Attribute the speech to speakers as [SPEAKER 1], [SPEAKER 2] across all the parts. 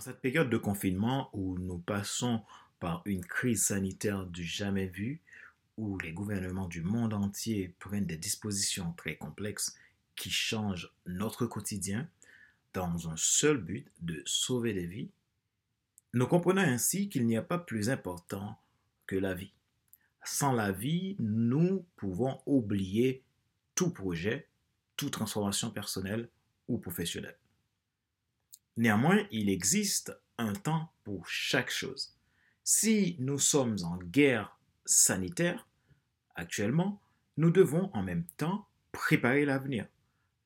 [SPEAKER 1] En cette période de confinement où nous passons par une crise sanitaire du jamais vu, où les gouvernements du monde entier prennent des dispositions très complexes qui changent notre quotidien dans un seul but de sauver des vies, nous comprenons ainsi qu'il n'y a pas plus important que la vie. Sans la vie, nous pouvons oublier tout projet, toute transformation personnelle ou professionnelle. Néanmoins, il existe un temps pour chaque chose. Si nous sommes en guerre sanitaire actuellement, nous devons en même temps préparer l'avenir.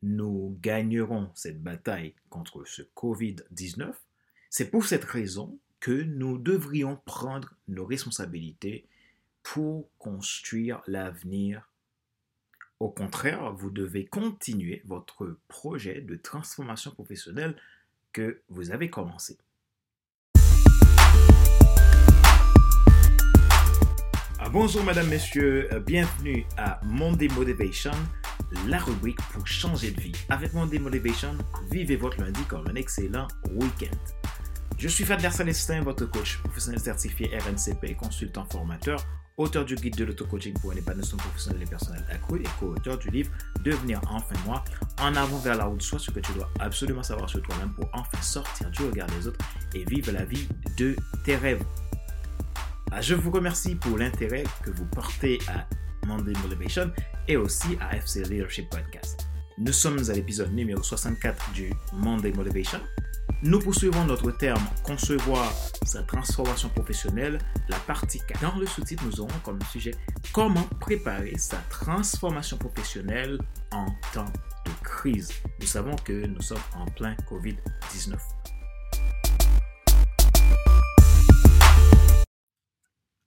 [SPEAKER 1] Nous gagnerons cette bataille contre ce Covid-19. C'est pour cette raison que nous devrions prendre nos responsabilités pour construire l'avenir. Au contraire, vous devez continuer votre projet de transformation professionnelle que vous avez commencé. Ah, bonjour Madame, Messieurs, euh, bienvenue à Monday Motivation, la rubrique pour changer de vie. Avec Monday Motivation, vivez votre lundi comme un excellent week-end. Je suis Fadler Celestin, votre coach professionnel certifié RNCP et consultant formateur auteur du guide de l'auto-coaching pour un épanouissement professionnel et personnel accru et co-auteur du livre Devenir enfin moi, en avant vers la route, soit ce que tu dois absolument savoir sur toi-même pour enfin sortir du regard des autres et vivre la vie de tes rêves. Ah, je vous remercie pour l'intérêt que vous portez à Monday Motivation et aussi à FC Leadership Podcast. Nous sommes à l'épisode numéro 64 du Monday Motivation. Nous poursuivons notre terme concevoir sa transformation professionnelle, la partie 4. Dans le sous-titre, nous aurons comme sujet comment préparer sa transformation professionnelle en temps de crise. Nous savons que nous sommes en plein COVID-19.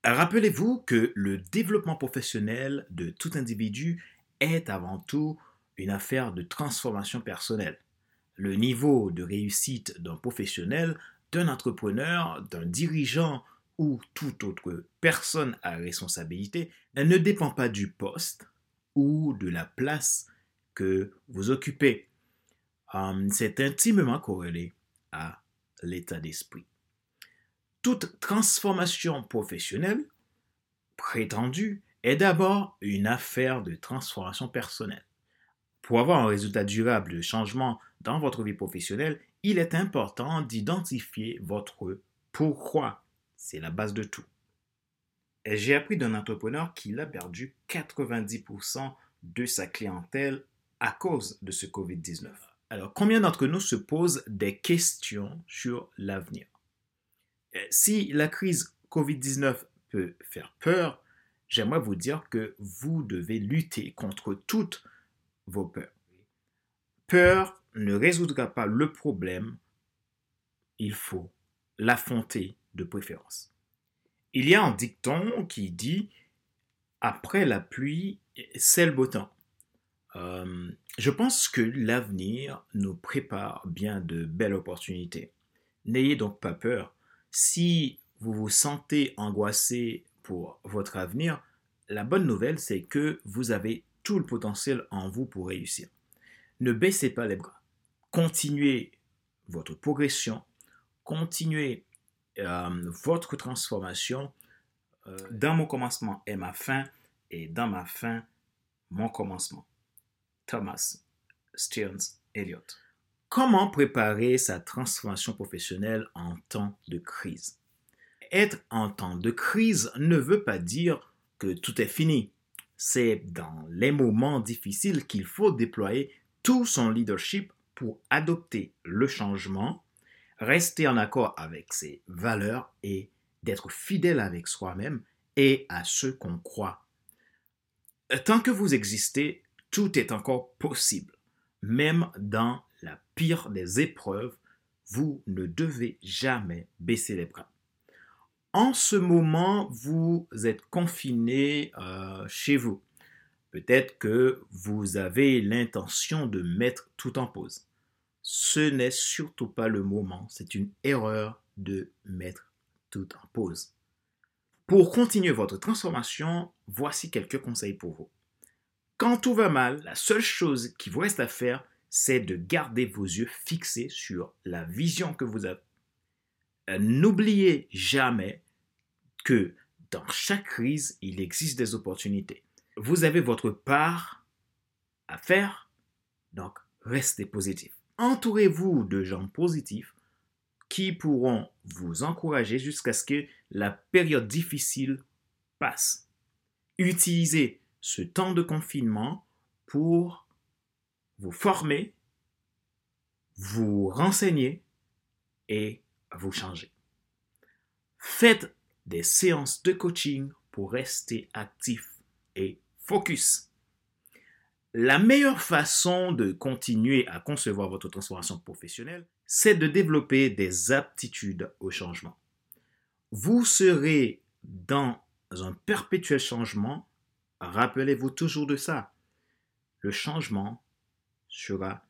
[SPEAKER 1] Rappelez-vous que le développement professionnel de tout individu est avant tout une affaire de transformation personnelle le niveau de réussite d'un professionnel, d'un entrepreneur, d'un dirigeant ou toute autre personne à responsabilité ne dépend pas du poste ou de la place que vous occupez. Hum, c'est intimement corrélé à l'état d'esprit. Toute transformation professionnelle prétendue est d'abord une affaire de transformation personnelle. Pour avoir un résultat durable de changement dans votre vie professionnelle, il est important d'identifier votre pourquoi. C'est la base de tout. J'ai appris d'un entrepreneur qu'il a perdu 90% de sa clientèle à cause de ce COVID-19. Alors, combien d'entre nous se posent des questions sur l'avenir? Euh, Si la crise COVID-19 peut faire peur, j'aimerais vous dire que vous devez lutter contre toutes vos peurs. Peur ne résoudra pas le problème, il faut l'affronter de préférence. Il y a un dicton qui dit après la pluie, c'est le beau temps. Euh, je pense que l'avenir nous prépare bien de belles opportunités. N'ayez donc pas peur. Si vous vous sentez angoissé pour votre avenir, la bonne nouvelle, c'est que vous avez tout le potentiel en vous pour réussir. Ne baissez pas les bras continuez votre progression, continuez euh, votre transformation. Euh, dans mon commencement est ma fin et dans ma fin, mon commencement. Thomas Stearns Eliot. Comment préparer sa transformation professionnelle en temps de crise? Être en temps de crise ne veut pas dire que tout est fini. C'est dans les moments difficiles qu'il faut déployer tout son leadership pour adopter le changement, rester en accord avec ses valeurs et d'être fidèle avec soi-même et à ce qu'on croit. Tant que vous existez, tout est encore possible. Même dans la pire des épreuves, vous ne devez jamais baisser les bras. En ce moment, vous êtes confiné euh, chez vous. Peut-être que vous avez l'intention de mettre tout en pause ce n'est surtout pas le moment. C'est une erreur de mettre tout en pause. Pour continuer votre transformation, voici quelques conseils pour vous. Quand tout va mal, la seule chose qui vous reste à faire, c'est de garder vos yeux fixés sur la vision que vous avez. Euh, n'oubliez jamais que dans chaque crise, il existe des opportunités. Vous avez votre part à faire, donc restez positif. Entourez-vous de gens positifs qui pourront vous encourager jusqu'à ce que la période difficile passe. Utilisez ce temps de confinement pour vous former, vous renseigner et vous changer. Faites des séances de coaching pour rester actif et focus. La meilleure façon de continuer à concevoir votre transformation professionnelle, c'est de développer des aptitudes au changement. Vous serez dans un perpétuel changement. Rappelez-vous toujours de ça. Le changement sera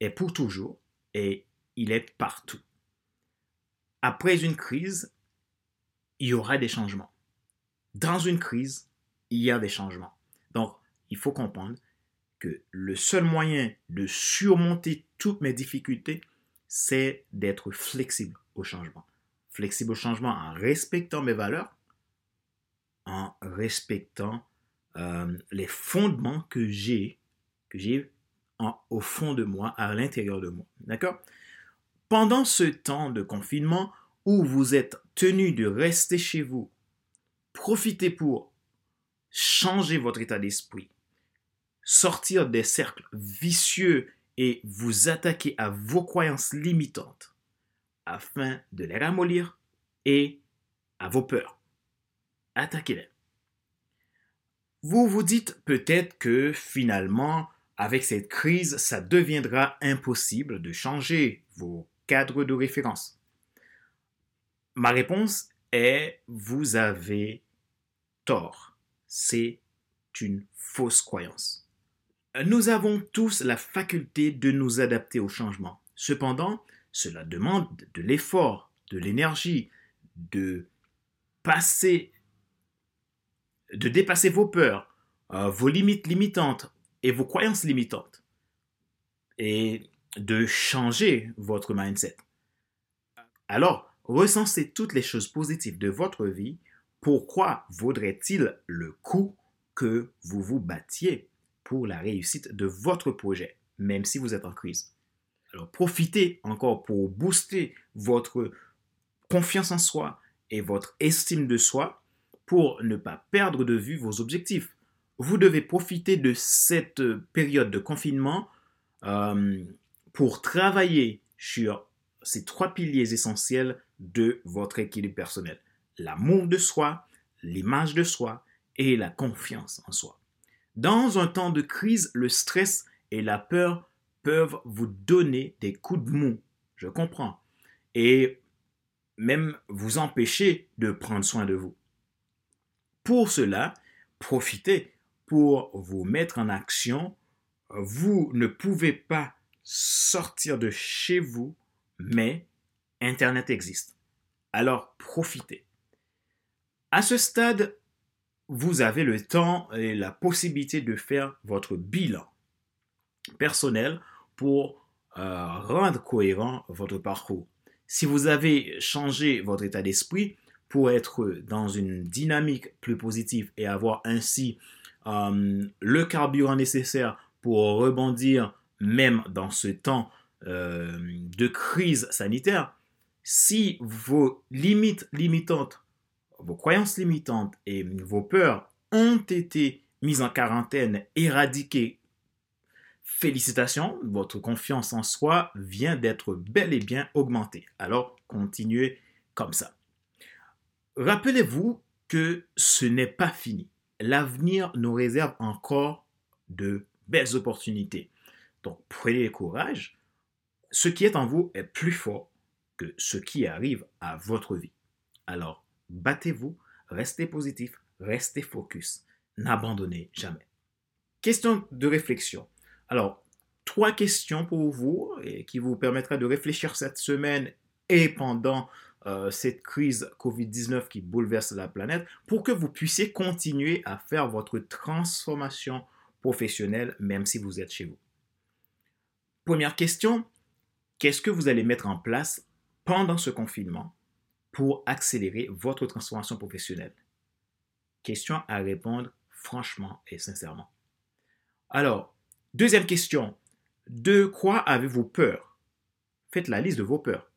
[SPEAKER 1] est pour toujours et il est partout. Après une crise, il y aura des changements. Dans une crise, il y a des changements. Donc, il faut comprendre que le seul moyen de surmonter toutes mes difficultés, c'est d'être flexible au changement. Flexible au changement en respectant mes valeurs, en respectant euh, les fondements que j'ai, que j'ai au fond de moi, à l'intérieur de moi. D'accord? Pendant ce temps de confinement où vous êtes tenu de rester chez vous, profitez pour changer votre état d'esprit, sortir des cercles vicieux et vous attaquer à vos croyances limitantes afin de les ramollir et à vos peurs. Attaquez-les. Vous vous dites peut-être que finalement, avec cette crise, ça deviendra impossible de changer vos cadres de référence. Ma réponse est, vous avez tort. C'est une fausse croyance. Nous avons tous la faculté de nous adapter au changement. Cependant, cela demande de l'effort, de l'énergie, de passer, de dépasser vos peurs, euh, vos limites limitantes, et vos croyances limitantes et de changer votre mindset. Alors, recensez toutes les choses positives de votre vie. Pourquoi vaudrait-il le coup que vous vous battiez pour la réussite de votre projet, même si vous êtes en crise? Alors, profitez encore pour booster votre confiance en soi et votre estime de soi pour ne pas perdre de vue vos objectifs vous devez profiter de cette période de confinement euh, pour travailler sur ces trois piliers essentiels de votre équilibre personnel. L'amour de soi, l'image de soi et la confiance en soi. Dans un temps de crise, le stress et la peur peuvent vous donner des coups de mou. Je comprends. Et même vous empêcher de prendre soin de vous. Pour cela, profitez pour vous mettre en action, vous ne pouvez pas sortir de chez vous, mais Internet existe. Alors profitez. À ce stade, vous avez le temps et la possibilité de faire votre bilan personnel pour euh, rendre cohérent votre parcours. Si vous avez changé votre état d'esprit pour être dans une dynamique plus positive et avoir ainsi euh, le carburant nécessaire pour rebondir même dans ce temps euh, de crise sanitaire, si vos limites limitantes, vos croyances limitantes et vos peurs ont été mises en quarantaine, éradiquées, félicitations, votre confiance en soi vient d'être bel et bien augmentée. Alors, continuez comme ça. Rappelez-vous que ce n'est pas fini l'avenir nous réserve encore de belles opportunités. Donc prenez courage. Ce qui est en vous est plus fort que ce qui arrive à votre vie. Alors battez-vous, restez positif, restez focus, n'abandonnez jamais. Question de réflexion. Alors, trois questions pour vous qui vous permettra de réfléchir cette semaine et pendant euh, cette crise COVID-19 qui bouleverse la planète pour que vous puissiez continuer à faire votre transformation professionnelle même si vous êtes chez vous. Première question, qu'est-ce que vous allez mettre en place pendant ce confinement pour accélérer votre transformation professionnelle? Question à répondre franchement et sincèrement. Alors, deuxième question. De quoi avez-vous peur? Faites la liste de vos peurs.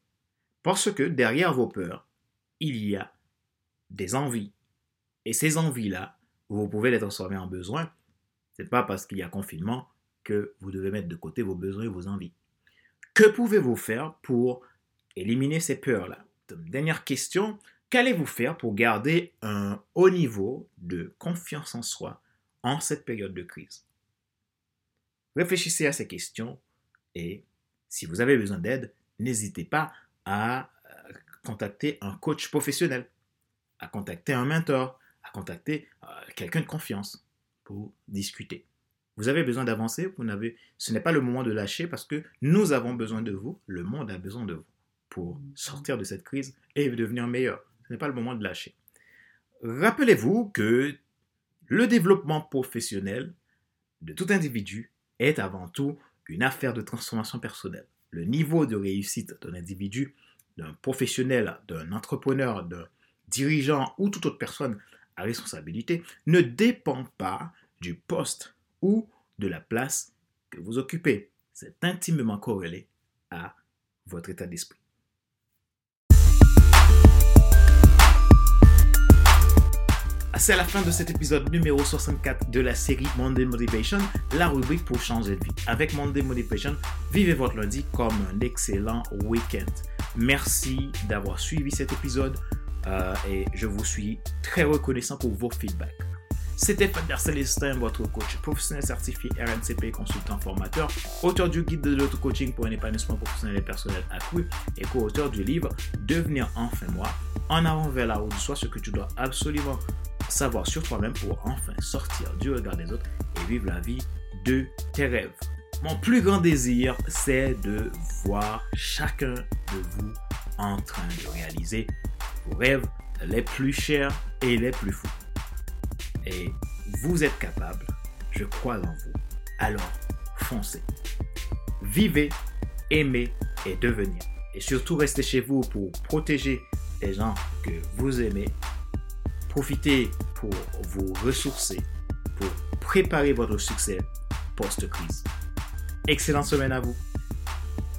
[SPEAKER 1] Parce que derrière vos peurs, il y a des envies. Et ces envies-là, vous pouvez les transformer en besoins. Ce n'est pas parce qu'il y a confinement que vous devez mettre de côté vos besoins et vos envies. Que pouvez-vous faire pour éliminer ces peurs-là? Dernière question, qu'allez-vous faire pour garder un haut niveau de confiance en soi en cette période de crise? Réfléchissez à ces questions et si vous avez besoin d'aide, n'hésitez pas à euh, contacter un coach professionnel, à contacter un mentor, à contacter euh, quelqu'un de confiance pour discuter. Vous avez besoin d'avancer, vous n'avez, ce n'est pas le moment de lâcher parce que nous avons besoin de vous, le monde a besoin de vous pour sortir de cette crise et devenir meilleur. Ce n'est pas le moment de lâcher. Rappelez-vous que le développement professionnel de tout individu est avant tout une affaire de transformation personnelle. Le niveau de réussite d'un individu, d'un professionnel, d'un entrepreneur, d'un dirigeant ou toute autre personne à responsabilité ne dépend pas du poste ou de la place que vous occupez. C'est intimement corrélé à votre état d'esprit. C'est la fin de cet épisode numéro 64 de la série Monday Motivation, la rubrique pour changer de vie. Avec Monday Motivation, vivez votre lundi comme un excellent week-end. Merci d'avoir suivi cet épisode euh, et je vous suis très reconnaissant pour vos feedbacks. C'était Fadler Célestin, votre coach professionnel certifié RNCP, consultant formateur, auteur du guide de l'auto-coaching pour un épanouissement professionnel et personnel accru et co-auteur du livre Devenir enfin moi, en avant vers la route, soit ce que tu dois absolument savoir sur toi-même pour enfin sortir du regard des autres et vivre la vie de tes rêves. Mon plus grand désir, c'est de voir chacun de vous en train de réaliser vos rêves les plus chers et les plus fous. Et vous êtes capable, je crois en vous. Alors, foncez. Vivez, aimez et devenez. Et surtout, restez chez vous pour protéger les gens que vous aimez Profitez pour vous ressourcer, pour préparer votre succès post-crise. Excellente semaine à vous.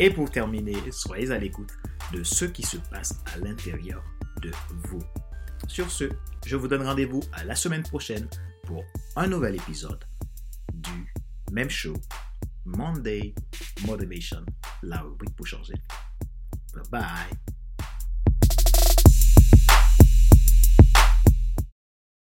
[SPEAKER 1] Et pour terminer, soyez à l'écoute de ce qui se passe à l'intérieur de vous. Sur ce, je vous donne rendez-vous à la semaine prochaine pour un nouvel épisode du même show, Monday Motivation, la rubrique pour changer. Bye bye.